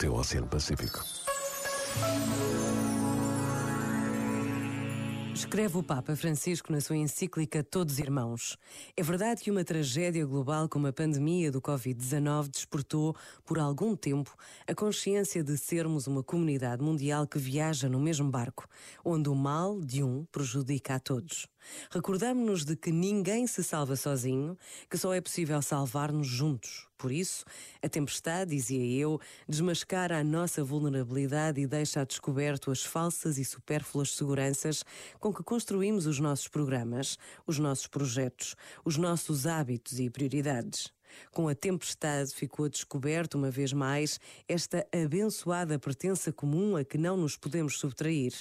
teu Oceano Pacífico. Escreve o Papa Francisco na sua encíclica Todos Irmãos. É verdade que uma tragédia global como a pandemia do Covid-19 despertou, por algum tempo, a consciência de sermos uma comunidade mundial que viaja no mesmo barco, onde o mal de um prejudica a todos. Recordamos-nos de que ninguém se salva sozinho, que só é possível salvar-nos juntos. Por isso, a tempestade, dizia eu, desmascara a nossa vulnerabilidade e deixa a descoberto as falsas e supérfluas seguranças com que construímos os nossos programas, os nossos projetos, os nossos hábitos e prioridades. Com a tempestade ficou descoberto uma vez mais esta abençoada pertença comum a que não nos podemos subtrair,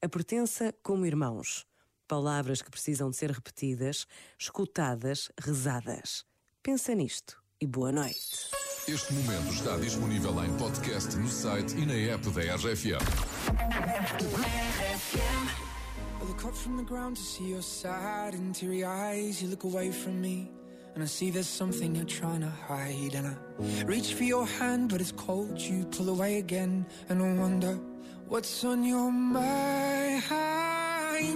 a pertença como irmãos. Palavras que precisam de ser repetidas, escutadas, rezadas. Pensa nisto e boa noite. Este momento está disponível em podcast no site e na app da RFM. I look up from the ground to see your sad and teary eyes. You look away from me, and I see there's something you're trying to hide. And I reach for your hand, but it's cold. You pull away again, and I wonder what's on your mind.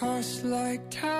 Past like time.